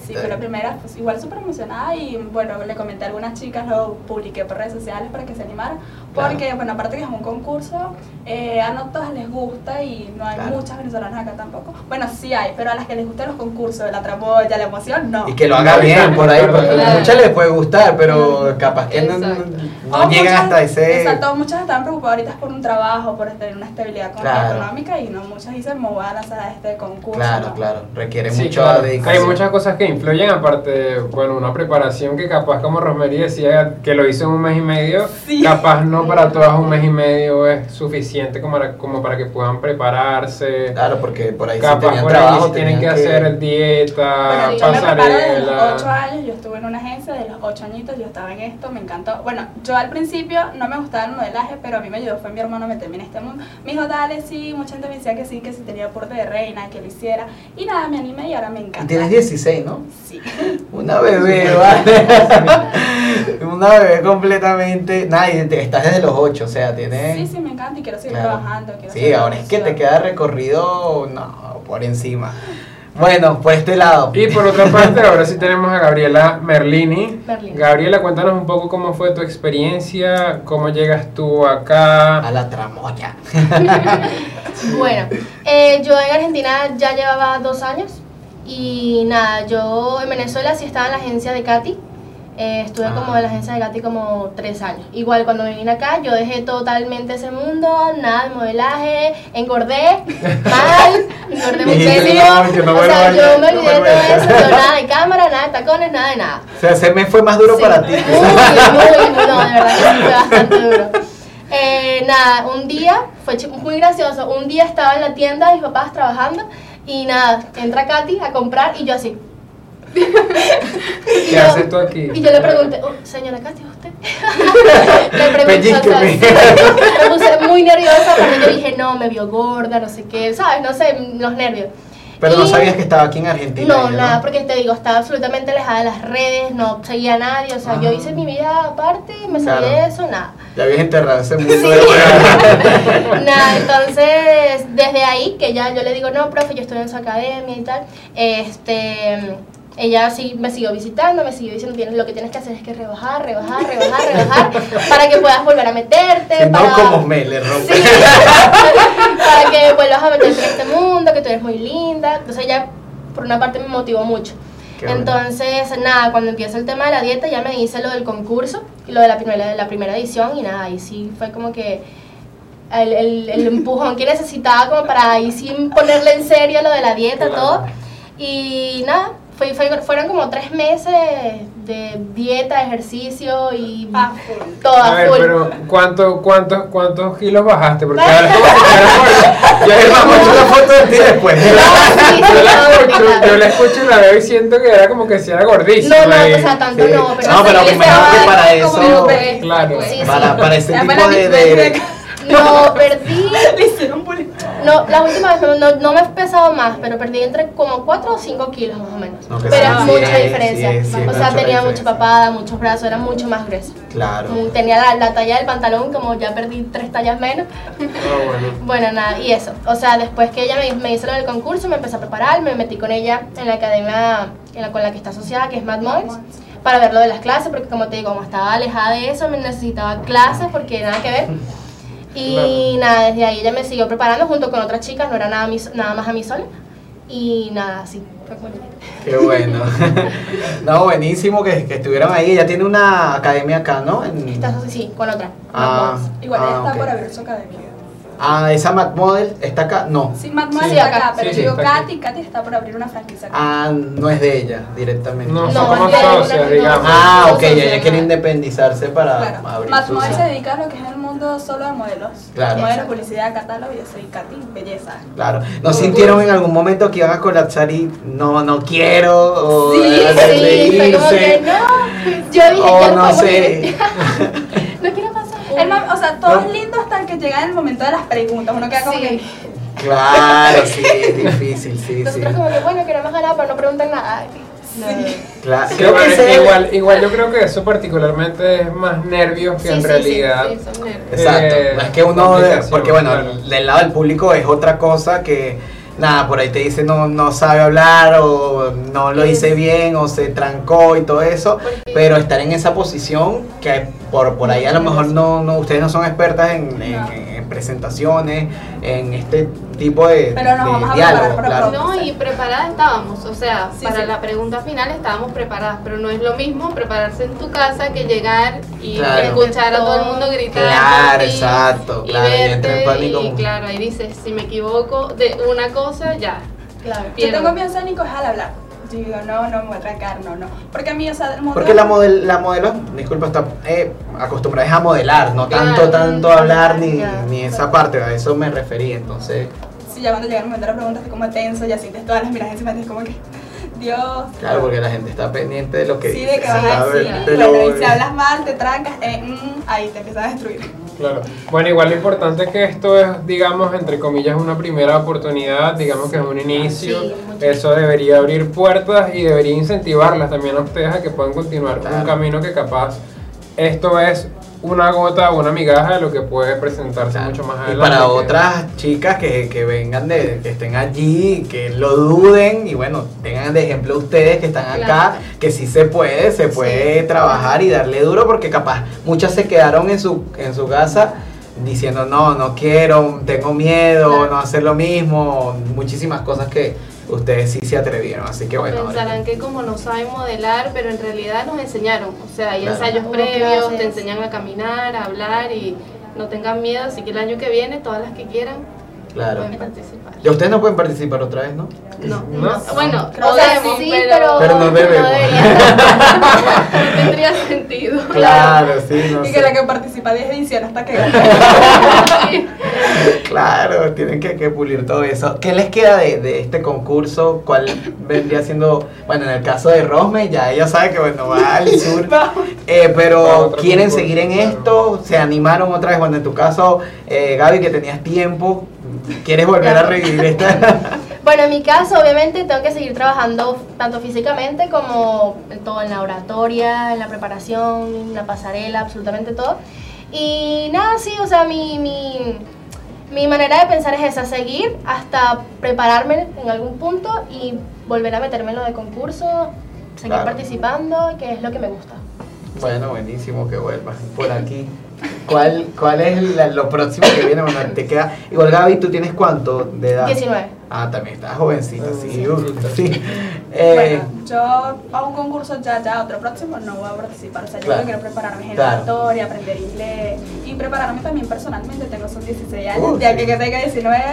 Sí, fue la primera, pues igual súper emocionada y, bueno, le comenté a algunas chicas, lo publiqué por redes sociales para que se animaran, Claro. porque, bueno, aparte que es un concurso, eh, a no todas les gusta y no hay Claro. muchas venezolanas acá tampoco. Bueno, sí hay, pero a las que les gustan los concursos, la tramoya, la emoción, no. Y que lo haga bien por ahí, porque Claro. a muchas les puede gustar, pero capaz que no, no, Exacto. no O llegan muchas- hasta ese... Exacto, muchas están preocupadas ahorita por un trabajo, por tener una estabilidad con- Claro. económica y no muchas dicen me voy a lanzar a este concurso. Claro, ¿no? claro, requiere Sí, mucha claro. dedicación. Hay muchas cosas que influyen, aparte de, bueno, una preparación que capaz, como Rosemary decía, que lo hizo en un mes y medio, Sí. capaz no para todas un mes y medio es suficiente como para, como para que puedan prepararse. Claro, porque por ahí sí Capaz tenían por ahí trabajo, sí tienen que hacer dieta, Bueno, yo me preparo desde los 8 pasarela. años, yo estuve en una agencia de los 8 añitos, yo estaba en esto, me encantó. Bueno, yo al principio no me gustaba el modelaje, pero a mí me ayudó, fue mi hermano a meterme en este mundo. Me dijo, dale, sí, mucha gente me decía que sí, que si tenía porte de reina, que lo hiciera. Y nada, me animé y ahora me encanta. Y tienes 16, ¿no? Sí. Una bebé, ¿vale? Una bebé completamente. Nada, y te- estás desde los 8, o sea, tienes. Sí, sí, me encanta y quiero seguir Claro. trabajando. quiero Sí, ahora es que te queda recorrido, no, por encima. Bueno, por este lado. Y por otra parte, ahora sí tenemos a Gabriela Merlini. Merlini. Gabriela, cuéntanos un poco cómo fue tu experiencia, cómo llegas tú acá. A la tramoya. Bueno, eh, yo en Argentina ya llevaba dos años y nada, yo en Venezuela sí estaba en la agencia de Katy. Eh, estuve Ah. como en la agencia de Katy como tres años. Igual cuando me vine acá, yo dejé totalmente ese mundo, nada de modelaje, engordé mal, engordé Dijiste, muchísimo. no, no o sea, yo me no olvidé a- todo eso, yo nada de cámara, nada de tacones, nada de nada. O sea, ese mes fue más duro Sí, para ti. Muy, muy, muy, no, de verdad que fue bastante duro. Eh, nada, un día, fue muy gracioso, un día estaba en la tienda mis papás trabajando y nada, entra Katy a comprar y yo así. ¿Qué yo- haces tú aquí? Y yo le pregunté, "Oh, señora Katy, ¿es usted? le pregunté, o sea, Pellizqueme. sí, me puse muy nerviosa porque yo dije, no, me vio gorda, no sé qué, ¿sabes? No sé, los nervios. Pero no sabías que estaba aquí en Argentina. no, ella, nada, porque te digo, estaba absolutamente alejada de las redes, no seguía a nadie, o sea, yo hice mi vida aparte, me salí Claro. de eso, nada. Ya habías enterrado ese mundo Sí. de nada, entonces, desde ahí, que ya yo le digo, no, profe, yo estoy en su academia y tal, este, ella sí me siguió visitando, me siguió diciendo, tienes, lo que tienes que hacer es que rebajar, rebajar, rebajar, rebajar, para que puedas volver a meterte. Para... no, como me le rompe. Sí. para que vuelvas a meterte en este mundo, que tú eres muy linda. Entonces ella, por una parte, me motivó mucho. Qué bueno. Entonces, nada, cuando empieza el tema de la dieta, ya me hice lo del concurso, y lo de la primera, la primera edición, y nada, ahí sí fue como que el, el, el empujón que necesitaba como para ahí sí ponerle en serio lo de la dieta, Claro. todo. Y nada, fue, fue- fueron como tres meses de dieta, ejercicio y Ah, todo A ver, full. pero ¿cuánto, cuántos, ¿cuántos kilos bajaste? Porque ahora. Yo una foto de ti después. No, sí, sí, yo la escucho, yo la escucho y la veo y siento que era como que si era gordísima. No, no, y- o sea, tanto Sí. no, pero No, pero sí, me imagino estaba que para eso- que- Claro. Sí, sí. Para, para ese Ya tipo de- No, perdí. Le hicieron bullying. No, la última vez no, no, no me he pesado más, pero perdí entre como 4 o 5 kilos más o menos. No, pero sí, es sí, mucha sí, diferencia. sí, sí, o mucha sea, tenía mucha papada, muchos brazos, era mucho más grueso. Claro. Mm, Tenía la, la talla del pantalón, como ya perdí tres tallas menos. Ah, bueno. Bueno, nada, y eso. O sea, después que ella me, me hizo lo del concurso, me empecé a preparar, me metí con ella en la academia en la, con la que está asociada, que es Mad Moms, para ver lo de las clases, porque como te digo, como estaba alejada de eso, me necesitaba clases porque nada que ver. Y nada, desde ahí ella me siguió preparando junto con otras chicas, no era nada, mi- nada más a mí sola. Y nada, así. Qué bueno. no, buenísimo que, que estuvieran ahí. Ella tiene una academia acá, ¿no? En- así, sí, con otra. Ah. Igual ella ah, está ok. por abrir su academia. Ah, esa Mad Model está acá. No. Sí, Matt Moore Sí, está acá. pero Sí, sí, digo. Katy, Katy está por abrir una franquicia acá. Ah, no es de ella directamente. No, No, son como socias, digamos. Ah, ok, ella quiere independizarse para Claro. abrir Matt su- Moore se dedica a lo que es el mundo solo de modelos. Claro. Modelos, publicidad, catálogo, yo soy Katy, belleza. Claro. ¿No sintieron en algún momento que iban a colapsar y no, no quiero? O Sí, Sí, como que irse? no. Yo dije, O ya no sé. no quiero. El o sea, todo No. es lindo hasta que llega el momento de las preguntas. Uno queda como Sí. que. Claro, sí, es difícil, sí, sí. Nosotros como que bueno, queremos ganar, pero no preguntan nada. No. Claro. Sí, Creo que bueno, ese- igual, igual yo creo que eso particularmente es más nervios que Sí, en sí, sí, realidad. Sí, son nervios. Exacto. eh, no es que uno, porque bueno, claro. del lado del público es otra cosa que, nada, por ahí te dice no, no sabe hablar o no lo hice bien o se trancó y todo eso, pero estar en esa posición que por, por ahí a lo mejor no, no ustedes no son expertas en, en-. En presentaciones, en este tipo de, Pero nos de vamos a diálogo, preparar para claro. No, y preparadas estábamos, o sea, Sí, para sí. la pregunta final estábamos preparadas, pero no es lo mismo prepararse en tu casa que llegar y Claro. escuchar a todo el mundo gritar. Claro, ti exacto, y claro, y entra en verte, pánico. y claro, ahí dices, si me equivoco de una cosa, ya. Claro. Yo pierdo. tengo miedo escénico es al hablar. Yo digo, no, no me voy a trancar, no, no. Porque a mí, o sea, el mundo. Porque la, model, la modelo, disculpa, está eh, acostumbrada es a modelar, no tanto, Claro. tanto hablar ni, Ya. ni esa parte, a eso me refería, entonces, Sí, ya cuando llega el momento de la pregunta, estoy como tenso, ya sientes todas las miradas encima, es como que. Dios. claro, porque la gente está pendiente de lo que Sí, dice. de que vas a decir. De Bueno, y si hablas mal, te trancas, eh, mm, ahí te empiezas a destruir. Claro. Bueno, igual lo importante es que esto es, digamos, entre comillas, una primera oportunidad, digamos que es un inicio. Sí. Eso debería abrir puertas y debería incentivarlas también a ustedes a que puedan continuar Claro. un camino que capaz esto es una gota o una migaja de lo que puede presentarse Claro. mucho más Y adelante. para que- otras chicas que, que vengan de, que estén allí, que lo duden y bueno, tengan de ejemplo ustedes que están acá, que sí se puede, se puede trabajar y darle duro porque capaz muchas se quedaron en su, en su casa diciendo no, no quiero, tengo miedo, Claro. no hacer lo mismo, muchísimas cosas que ustedes sí se atrevieron, así que bueno. Pensarán que como no saben modelar, pero en realidad nos enseñaron. O sea, hay Claro. ensayos previos, clases. te enseñan a caminar, a hablar y no tengan miedo. Así que el año que viene, todas las que quieran Claro. pueden participar. Y ustedes no pueden participar otra vez, ¿no? No, ¿No? bueno, O sea, podemos, sí, pero, pero, no no tendría sentido. Claro, sí, no y sé. que la que participa 10 ediciones hasta que Claro, tienen que, que pulir todo eso. ¿Qué les queda de, de este concurso? ¿Cuál vendría siendo, bueno, en el caso de Rosme, ya ella sabe que bueno, va al sur, eh, pero quieren concurso, seguir en claro. esto, se animaron otra vez, bueno, en tu caso, eh, Gaby, que tenías tiempo, ¿quieres volver a revivir esta? Bueno, en mi caso, obviamente, tengo que seguir trabajando tanto físicamente como todo, en la oratoria, en la preparación, en la pasarela, absolutamente todo. Y nada, sí, o sea, mi, mi, mi manera de pensar es esa, seguir hasta prepararme en algún punto y volver a meterme en lo de concurso seguir Claro. participando, que es lo que me gusta. Bueno, buenísimo que vuelvas por aquí. ¿Cuál, cuál es la- lo próximo que viene? Bueno, te queda. Igual Gaby, ¿tú tienes cuánto de edad? 19. Ah, también estás jovencita, sí. Sí. Eh, Bueno, yo a un concurso ya, ya, otro próximo no voy a participar. O sea, yo Claro. quiero prepararme en Claro. oratoria, aprender inglés y prepararme también personalmente. Tengo son 16 años, Uh, ya sí. que que tenga 19,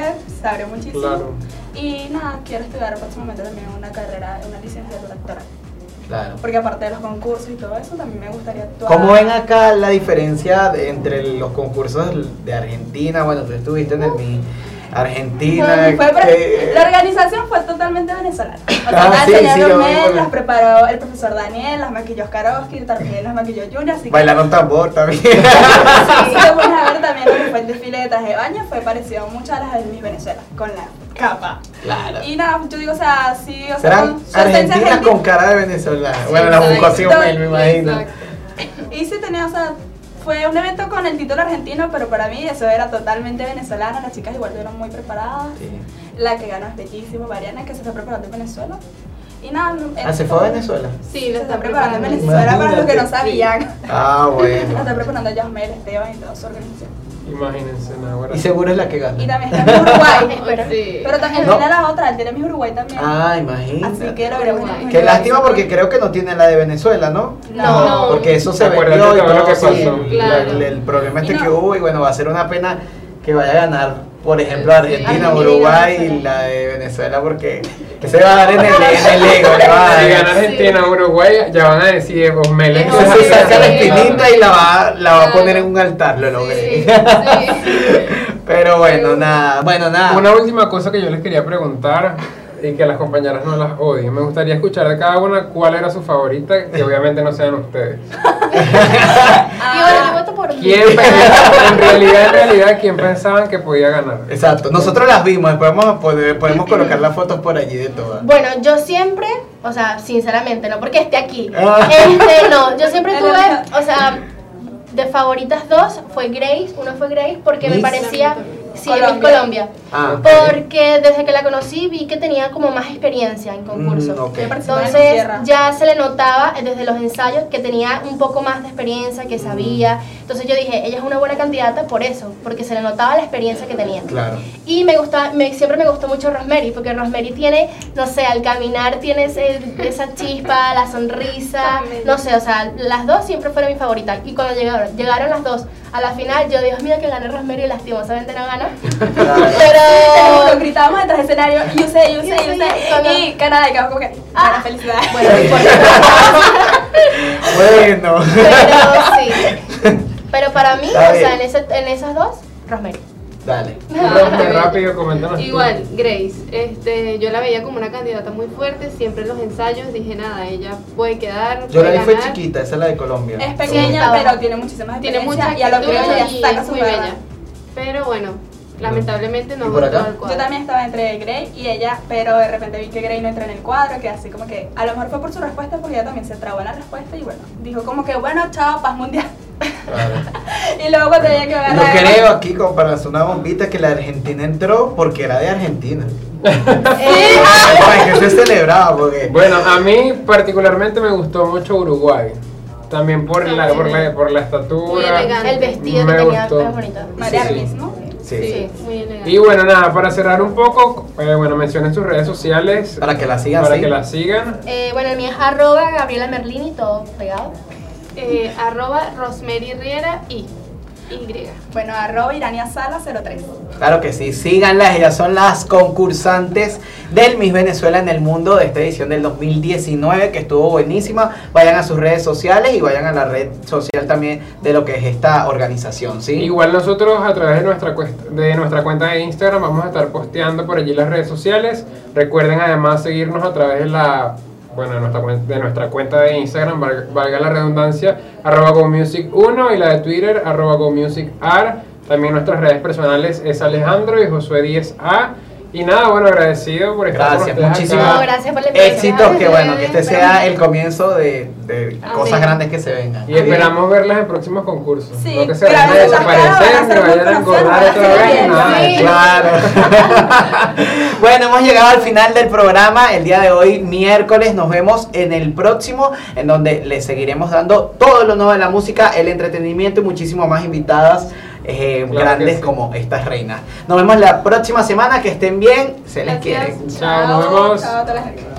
sabré muchísimo. Claro. Y nada, quiero estudiar próximamente también una carrera, una licenciatura actoral. Claro. Porque aparte de los concursos y todo eso, también me gustaría actuar. ¿Cómo ven acá la diferencia de- entre los concursos de Argentina? Bueno, tú estuviste en el Mi Argentina. Fue que- la organización fue totalmente venezolana. O sea, Ah, sí, sí, Ormel, las preparó el profesor Daniel, las maquilló también las maquilló Junior. Así que Bailaron tambor también. Sí, pones a ver también lo que fue el desfile de traje de baño, fue parecido mucho a las de Miss Venezuela, con la capa. claro. Y nada, yo digo, o sea, sí, o sea, Serán con argentina. con cara de venezolana. Sí, bueno, la buscó así me imagino. Exacto. Y sí tenía, o sea, fue un evento con el título argentino, pero para mí eso era totalmente venezolano, las chicas igual estuvieron muy preparadas. Sí. La que ganó es bellísima, Mariana, que se está preparando en Venezuela. Y nada, Ah, ¿se fue a Venezuela? Sí, Se lo está están preparando en. Venezuela para los que no sabían. Ah, La bueno. está preparando Yasmel, Esteban y toda su organización. Imagínense, Nahuara. Y seguro es la que gana. Y también está en Uruguay. Sí. Pero también No. tiene la otra, él tiene Miss Uruguay también. Ah, imagínate. Así que lo veremos. Qué lástima porque creo que no tiene la de Venezuela, ¿no? No. Porque eso se vendió y todo lo que sí, pasó. el- Claro. el, el problema este no- que hubo y bueno, va a ser una pena que vaya a ganar, por ejemplo, Argentina, Argentina, Uruguay y la de Venezuela porque que se va a dar en el, en el ego, Si gana Argentina o Uruguay, ya van a decir Osmel. Es Entonces Sí, se saca la sí. espinita y la va, la va a poner en un altar, lo logré. Sí, sí. Pero bueno, nada, bueno, nada. Una última cosa que yo les quería preguntar y que las compañeras no las odien. Me gustaría escuchar de cada una cuál era su favorita, que obviamente no sean ustedes. Y bueno, yo voto por mí. ¿Quién pensaba- en realidad, en realidad, quién pensaban que podía ganar? Exacto, nosotros las vimos, después vamos a poder- podemos colocar las fotos por allí de todas. Bueno, yo siempre, o sea, sinceramente, no porque esté aquí. Ah. Este, no, yo siempre tuve, o sea, de favoritas dos fue Grace, uno fue Grace porque me parecía, sí, Miss Colombia. Colombia. Ah. Porque desde que la conocí vi que tenía como más experiencia en concursos. Mm, ok. Yo participaba en Entonces ya se le notaba desde los ensayos que tenía un poco más de experiencia, que sabía. Entonces yo dije, ella es una buena candidata por eso, porque se le notaba la experiencia que tenía. Claro. Y me gusta, me, siempre me gustó mucho Rosemary, porque Rosemary tiene, no sé, al caminar tiene ese- esa chispa, la sonrisa, no sé, o sea, las dos siempre fueron mis favoritas. Y cuando llegaron, llegaron las dos a la final, yo, Dios mío, que gane Rosemary, lastimosamente no ganó. Pero, gritábamos detrás del escenario, yo sé, yo sé, yo sé. Y Canadá, y quedamos como que, Ah. para felicidad. bueno. Bueno. Pero sí. Pero para mí, o sea, en, ese, en esas dos, Rosemary. Dale. Rápido, rápido, coméntanos. tú. Igual, Grace, este, yo la veía como una candidata muy fuerte, siempre en los ensayos dije nada, ella puede quedar, Yo la puede vi fue ganar". chiquita, esa es la de Colombia. Es pequeña, pero tiene muchísimas tiene mucha experiencia y a lo que ella saca es su muy bella. Pero bueno, lamentablemente no ¿Y por entró al cuadro. Yo también estaba entre Grey y ella, pero de repente vi que Grey no entró en el cuadro, que así como que a lo mejor fue por su respuesta, porque ella también se trabó en la respuesta y bueno, dijo como que bueno, chao, paz mundial. Claro. Y luego cuando ella quedó Yo ganada. creo aquí, como para hacer una bombita, que la Argentina entró porque era de Argentina. Que se celebraba porque. Bueno, a mí particularmente me gustó mucho Uruguay. También por la, por la, por la Muy estatura. elegante. el vestido que Me tenía gustó. era bonito. María Sí, sí. Sí. Sí, muy elegante. Y bueno, nada, para cerrar un poco, eh, bueno, mencionen sus redes sociales. Para que la sigan, Para sí. que la sigan. Eh, bueno, el mío es arroba Gabriela Merlini, todo pegado. Eh, arroba Rosemary Riera y Y. Bueno, arroba Irania Sala 03. Claro que sí, síganlas, ellas son las concursantes del Miss Venezuela en el mundo de esta edición del 2019 que estuvo buenísima. Vayan a sus redes sociales y vayan a la red social también de lo que es esta organización, ¿sí? Igual nosotros a través de nuestra, de nuestra cuenta de Instagram vamos a estar posteando por allí las redes sociales. Recuerden además seguirnos a través de la bueno, de nuestra, de nuestra cuenta de Instagram, valga, la redundancia, arroba GoMusic1 y la de Twitter, arroba. También nuestras redes personales es Alejandro y Josué 10A. Y nada, bueno, agradecido por estar Gracias, con muchísimas. No, gracias por la. Éxitos, que bueno, que este sea el comienzo de, de cosas grandes que se vengan. Y esperamos verlas en próximos concursos. Sí, no que se vayan a desaparecer, muy vayan a engordar otra vez, nada. bien. Claro. bueno, hemos llegado al final del programa. El día de hoy, miércoles, nos vemos en el próximo, en donde les seguiremos dando todo lo nuevo de la música, el entretenimiento y muchísimo más invitadas. Eh, Claro grandes sí. como estas reinas. Nos vemos la próxima semana, que estén bien, se les Gracias. quiere. Chao, nos vemos. Chao